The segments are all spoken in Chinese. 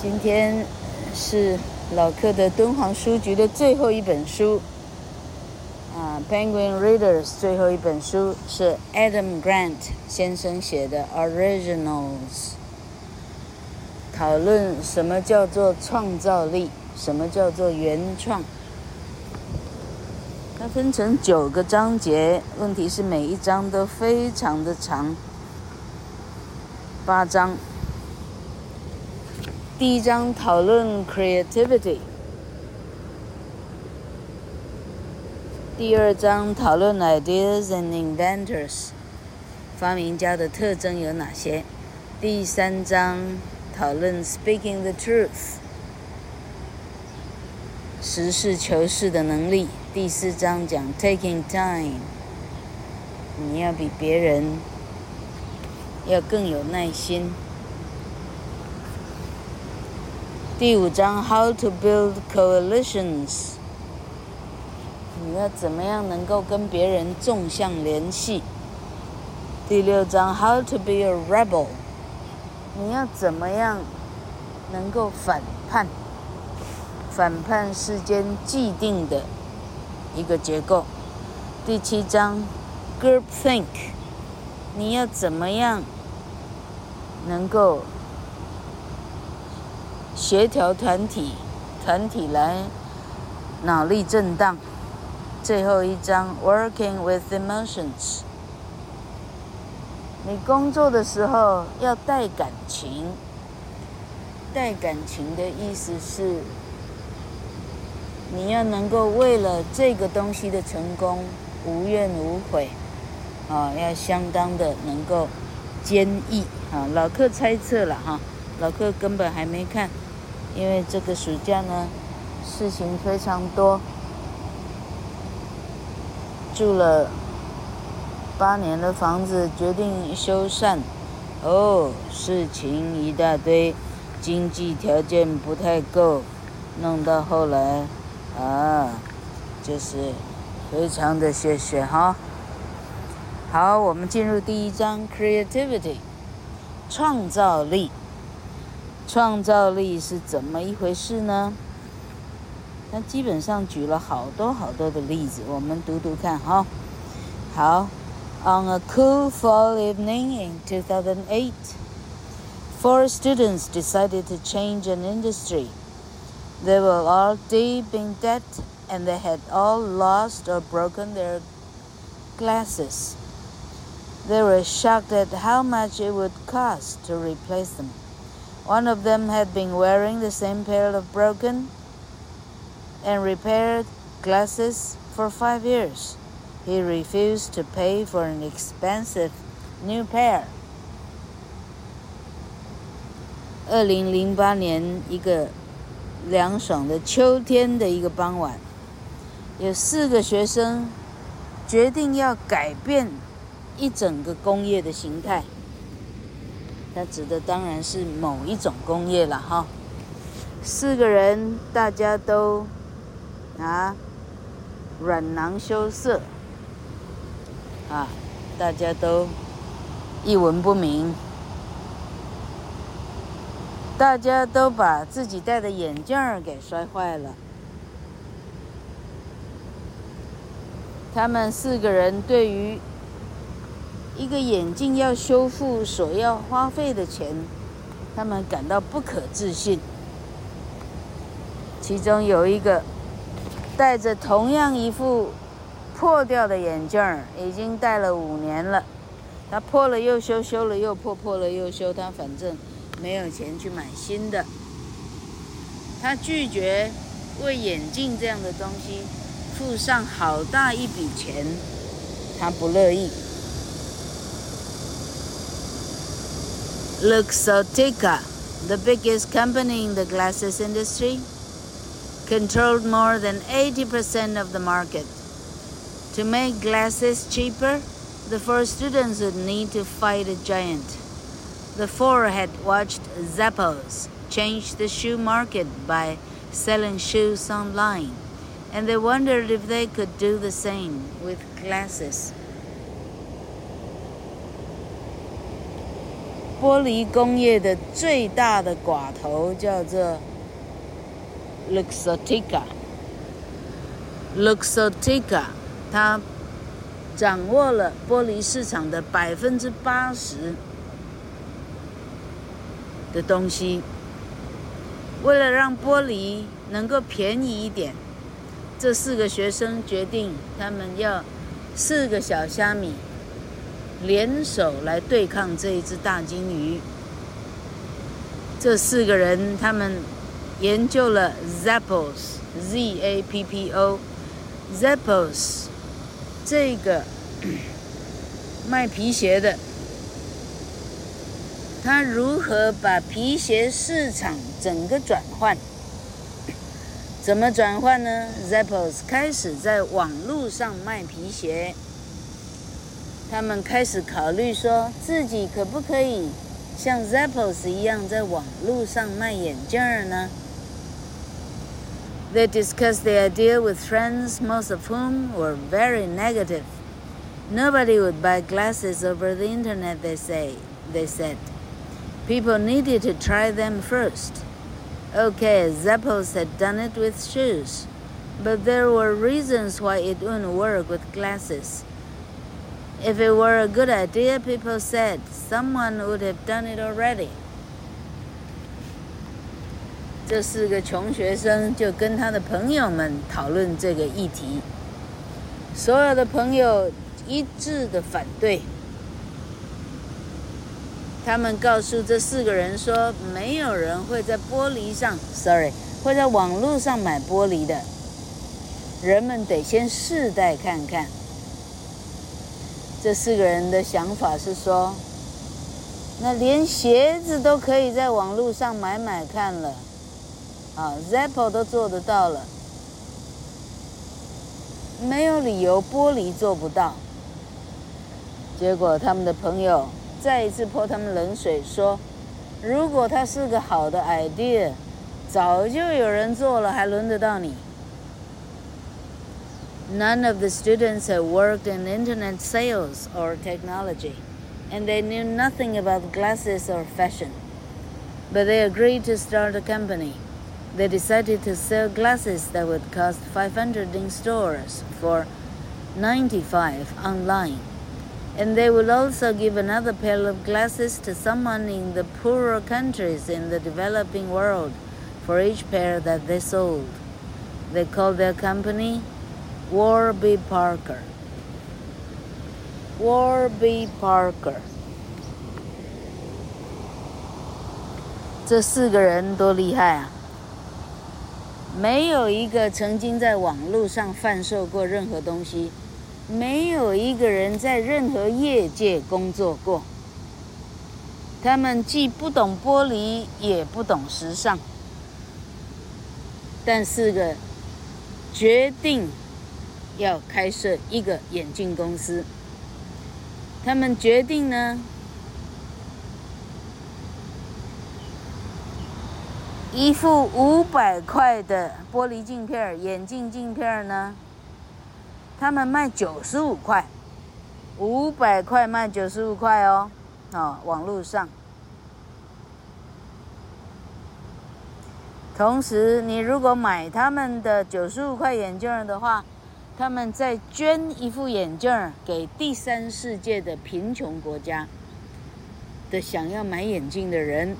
今天是老克的敦煌书局的最后一本书啊，《Penguin Readers》最后一本书是 Adam Grant 先生写的《Originals》，讨论什么叫做创造力，什么叫做原创。它分成九个章节，问题是每一章都非常的长，八章。第一章讨论 creativity，第二章讨论 ideas and inventors，发明家的特征有哪些？第三章讨论 speaking the truth，实事求是的能力。第四章讲 taking time，你要比别人要更有耐心。第五章 How to build coalitions，你要怎么样能够跟别人纵向联系？第六章 How to be a rebel，你要怎么样能够反叛？反叛世间既定的一个结构。第七章 Group think，你要怎么样能够？协调团体，团体来脑力震荡。最后一章，Working with emotions。你工作的时候要带感情，带感情的意思是，你要能够为了这个东西的成功无怨无悔，啊，要相当的能够坚毅啊。老克猜测了哈，老克根本还没看。因为这个暑假呢，事情非常多，住了八年的房子决定修缮，哦，事情一大堆，经济条件不太够，弄到后来，啊，就是非常的谢谢哈。好，我们进入第一章，creativity，创造力。创造力是怎么一回事呢？他基本上举了好多好多的例子，我们读读看哈。好，On a cool fall evening in 2008, four students decided to change an industry. They were all deep in debt, and they had all lost or broken their glasses. They were shocked at how much it would cost to replace them. One of them had been wearing the same pair of broken and repaired glasses for five years. He refused to pay for an expensive new pair. 二零零八年一个凉爽的秋天的一个傍晚，有四个学生决定要改变一整个工业的形态。 他指的当然是某一种工业了哈。四个人大家都啊软囊羞涩啊，大家都一文不名，大家都把自己戴的眼镜儿给摔坏了。他们四个人对于一个眼镜要修复所要花费的钱，他们感到不可置信。其中有一个戴着同样一副破掉的眼镜，已经戴了五年了。他破了又修，修了又破，破了又修，他反正没有钱去买新的。他拒绝为眼镜这样的东西付上好大一笔钱，他不乐意。Luxottica, the biggest company in the glasses industry, controlled more than 80% of the market. To make glasses cheaper, the four students would need to fight a giant. The four had watched Zappos change the shoe market by selling shoes online, and they wondered if they could do the same with glasses. 玻璃工业的最大的寡头叫做 Luxottica。Luxottica，它掌握了玻璃市场的百分之八十的东西。为了让玻璃能够便宜一点，这四个学生决定，他们要四个小虾米联手来对抗这一只大鲸鱼。这四个人，他们研究了 Zappos，Z-A-P-P-O。Zappos 这个卖皮鞋的，他如何把皮鞋市场整个转换？怎么转换呢？Zappos 开始在网络上卖皮鞋，他们开始考虑说自己可不可以像 Zappos 一样在网络上卖眼镜呢？They discussed the idea with friends, most of whom were very negative. Nobody would buy glasses over the internet, they say, they said. People needed to try them first. Okay, Zappos had done it with shoes, but there were reasons why it wouldn't work with glasses. If it were a good idea, people said, someone would have done it already. 这四个穷学生就跟他的朋友们讨论这个议题，所有的朋友一致的反对。他们告诉这四个人说：“没有人会在玻璃上，sorry，会在网络上买玻璃的。人们得先试戴看看。”这四个人的想法是说：“那连鞋子都可以在网络上买买看了。”啊，Zappo 都做得到了，没有理由玻璃做不到。结果他们的朋友再一次泼他们冷水，说：“如果他是个好的 idea，早就有人做了，还轮得到你？”None of the students had worked in internet sales or technology, and they knew nothing about glasses or fashion, but they agreed to start a company. They decided to sell glasses that would cost 500 in stores for 95 online. And they would also give another pair of glasses to someone in the poorer countries in the developing world for each pair that they sold. They called their company Warby Parker. Warby Parker. 这四个人多厉害啊！没有一个曾经在网络上贩售过任何东西，没有一个人在任何业界工作过。他们既不懂玻璃，也不懂时尚，但四个决定要开设一个眼镜公司。他们决定呢，一副五百块的玻璃镜片，眼镜镜片呢，他们卖九十五块，五百块卖九十五块哦，哦，网络上。同时，你如果买他们的九十五块眼镜的话，他们在捐一副眼镜给第三世界的贫穷国家的想要买眼镜的人。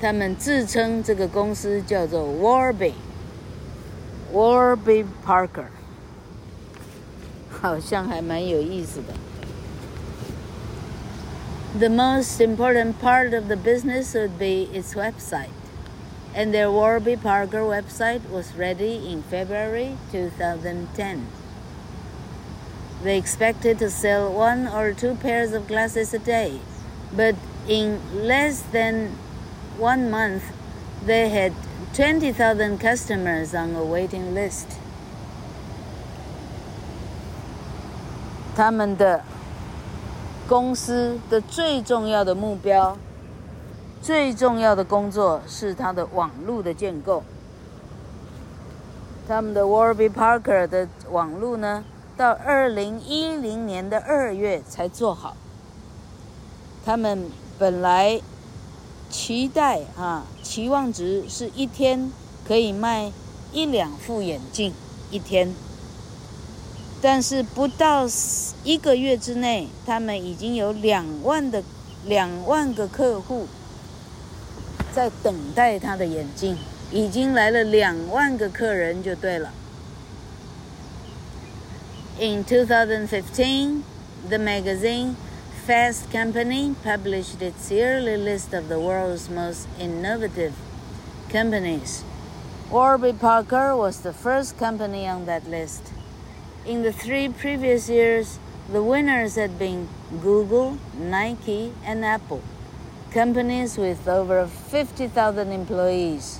他们自称这个公司叫做 Warby，Warby Parker，好像还蛮有意思的。The most important part of the business would be its website, and their Warby Parker website was ready in February 2010. They expected to sell one or two pairs of glasses a day, but in less than One month, they had twenty thousand customers on a waiting list. 他们的公司的最重要的目标、 最重要的工作是它的网络的建构。他们的 Warby Parker 的网络呢，到二零一零年的二月才做好。他们本来期待啊，期望值是一天可以卖一两副眼镜一天，但是不到一个月之内，他们已经有两万的两万个客户在等待他的眼镜，已经来了两万个客人就对了。In 2015, the magazine Fast Company published its yearly list of the world's most innovative companies. Warby Parker was the first company on that list. In the three previous years, the winners had been Google, Nike, and Apple, companies with over 50,000 employees.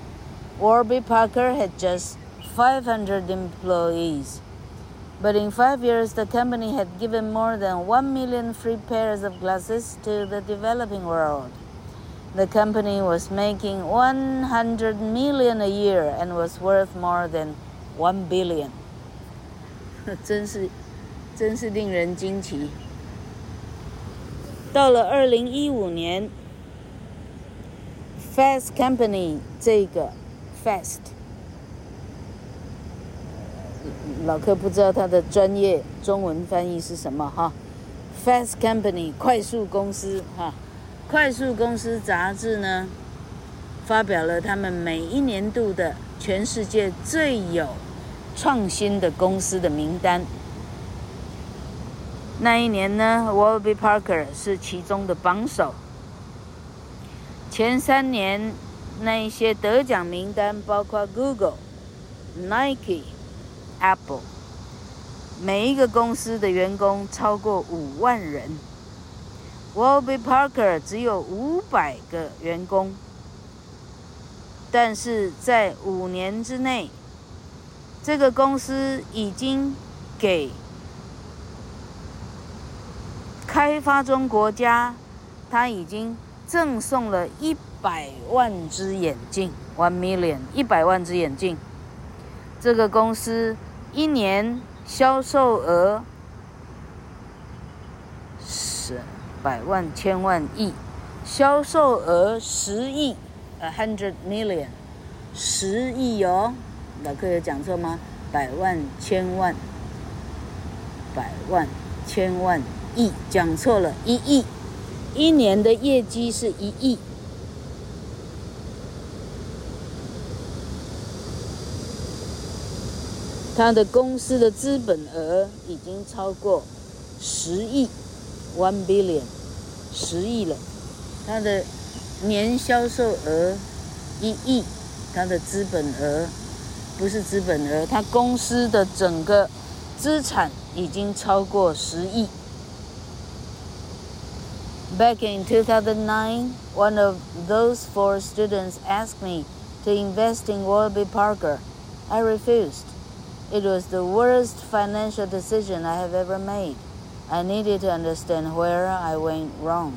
Warby Parker had just 500 employees. But in five years, the company had given more than one million free pairs of glasses to the developing world. The company was making 100 million a year and was worth more than 1 billion. 真是，真是令人惊奇。到了二零一五年 ，Fast Company 这个 Fast。老柯不知道他的专业中文翻译是什么哈，Fast Company 快速公司哈，快速公司杂志呢发表了他们每一年度的全世界最有创新的公司的名单。那一年呢，Warby Parker 是其中的榜首。前三年那一些得奖名单包括 Google、Nike。Apple，每一个公司的员工超过五万人，Warby Parker 只有五百个员工，但是在五年之内，这个公司已经给开发中国家，他已经赠送了一百万只眼镜，one million，一百万只眼镜，这个公司。一年销售额十百万千万亿，销售额十亿，a hundred million，十亿哦，老柯有讲错吗？百万千万，百万千万亿，讲错了，一亿，一年的业绩是一亿。他的公司的资本额已经超过十亿，one billion，十亿了。他的年销售额一亿，他的资本额不是资本额，他公司的整个资产已经超过十亿。Back in 2009, one of those four students asked me to invest in Warby Parker. I refused. It was the worst financial decision I have ever made. I needed to understand where I went wrong.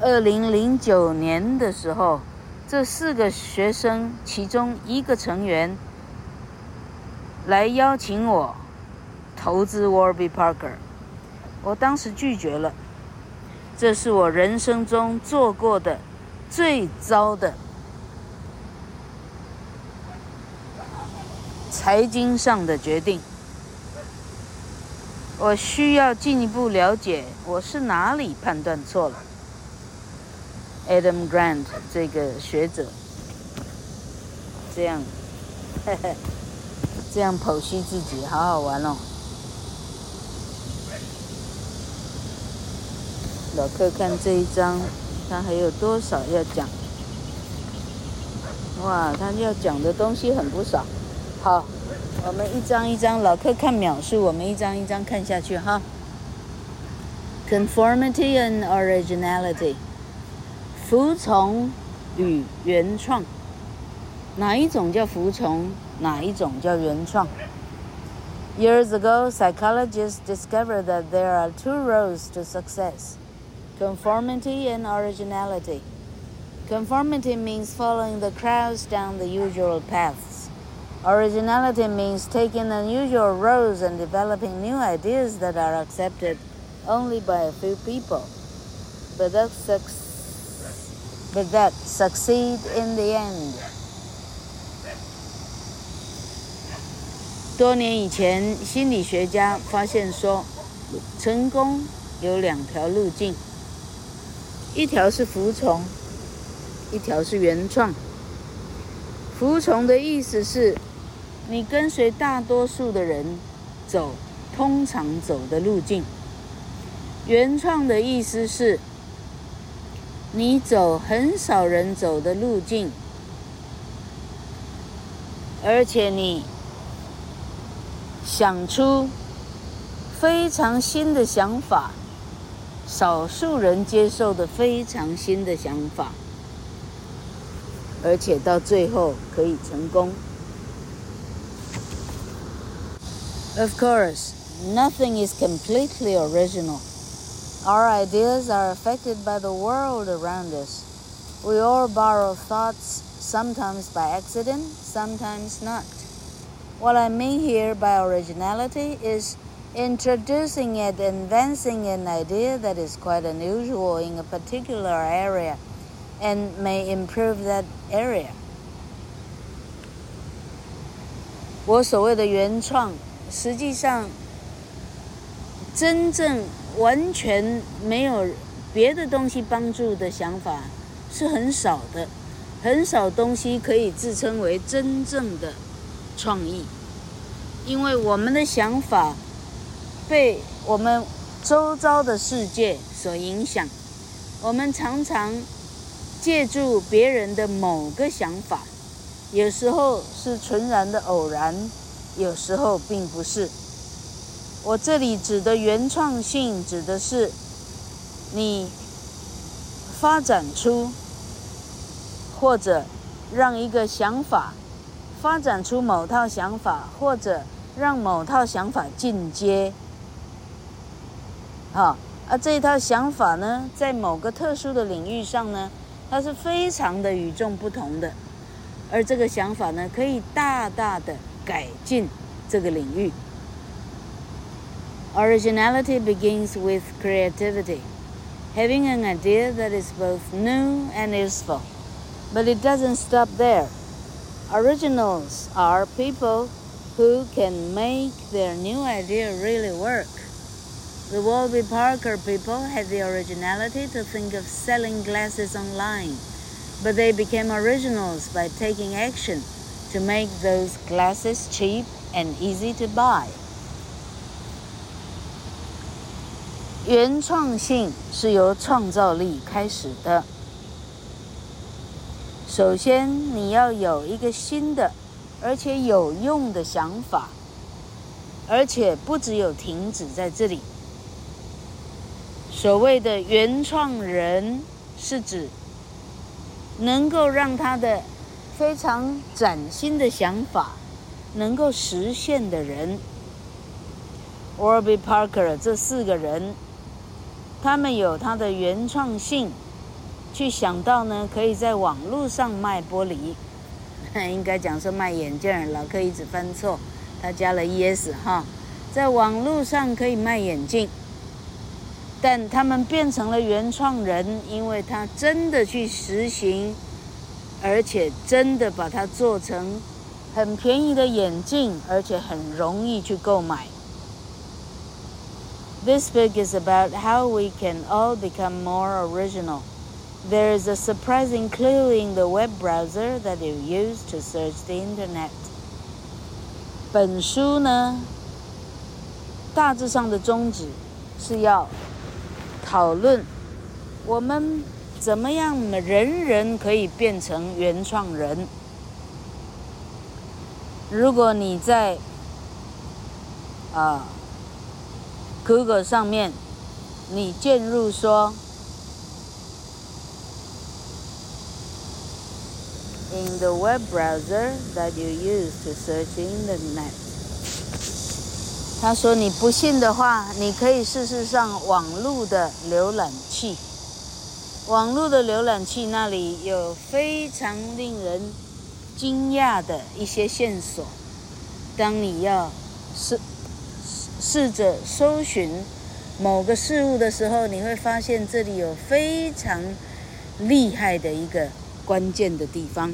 二零零九年的时候，这四个学生其中一个成员来邀请我投资 Warby Parker， 我当时拒绝了。这是我人生中做过的最糟的。财经上的决定，我需要进一步了解我是哪里判断错了。Adam Grant 这个学者这样，嘿嘿，这样剖析自己，好好玩哦。老客看这一章，他还有多少要讲？哇，他要讲的东西很不少。好，我们一张一张，老客看描述，我们一张一张看下去哈。Conformity and originality，服从与原创，哪一种叫服从？哪一种叫原创？Years ago, psychologists discovered that there are two roads to success: conformity and originality. Conformity means following the crowds down the usual paths. Originality means taking unusual roads and developing new ideas that are accepted only by a few people, but that, but that succeed in the end. 多年以前，心理学家发现说，成功有两条路径， 一条是服从，一条是原创。服从的意思是，你跟随大多数的人走通常走的路径；原创的意思是，你走很少人走的路径，而且你。想出非常新的想法，少数人接受的非常新的想法，而且到最后可以成功。Of course, nothing is completely original. Our ideas are affected by the world around us. We all borrow thoughts, sometimes by accident, sometimes not. What I mean here by originality is introducing and advancing an idea that is quite unusual in a particular area and may improve that area. 我所谓的原创，实际上真正完全没有别的东西帮助的想法是很少的，很少东西可以自称为真正的。创意，因为我们的想法被我们周遭的世界所影响，我们常常借助别人的某个想法，有时候是纯然的偶然，有时候并不是。我这里指的原创性，指的是你发展出或者让一个想法。发展出某套想法，或者让某套想法进阶，好，而这一套想法呢，在某个特殊的领域上呢，它是非常的与众不同的，而这个想法呢，可以大大的改进这个领域。Originality begins with creativity, having an idea that is both new and useful, but it doesn't stop there. Originals are people who can make their new idea really work. The Warby Parker people had the originality to think of selling glasses online, but they became originals by taking action to make those glasses cheap and easy to buy. 原创性是由创造力开始的。首先，你要有一个新的，而且有用的想法，而且不只有停止在这里。 所谓的原创人，是指能够让他的非常崭新的想法能够实现的人。Warby Parker 这四个人，他们有他的原创性。去想到呢，可以在网络上卖玻璃，应该讲说卖眼镜。老柯一直犯错，他加了 es 哈，在网络上可以卖眼镜，但他们变成了原创人，因为他真的去实行，而且真的把它做成很便宜的眼镜，而且很容易去购买。This book is about how we can all become more original. There is a surprising clue in the web browser that you use to search the internet. 本书呢，大致上的宗旨是要 讨论我们怎么样人人可以变成原创人。如果你在啊 Google 上面，你进入说。In the web browser that you use to search the internet，他说你不信的话，你可以试试上网络的浏览器。网络的浏览器那里有非常令人惊讶的一些线索。当你要试试着搜寻某个事物的时候，你会发现这里有非常厉害的一个关键的地方。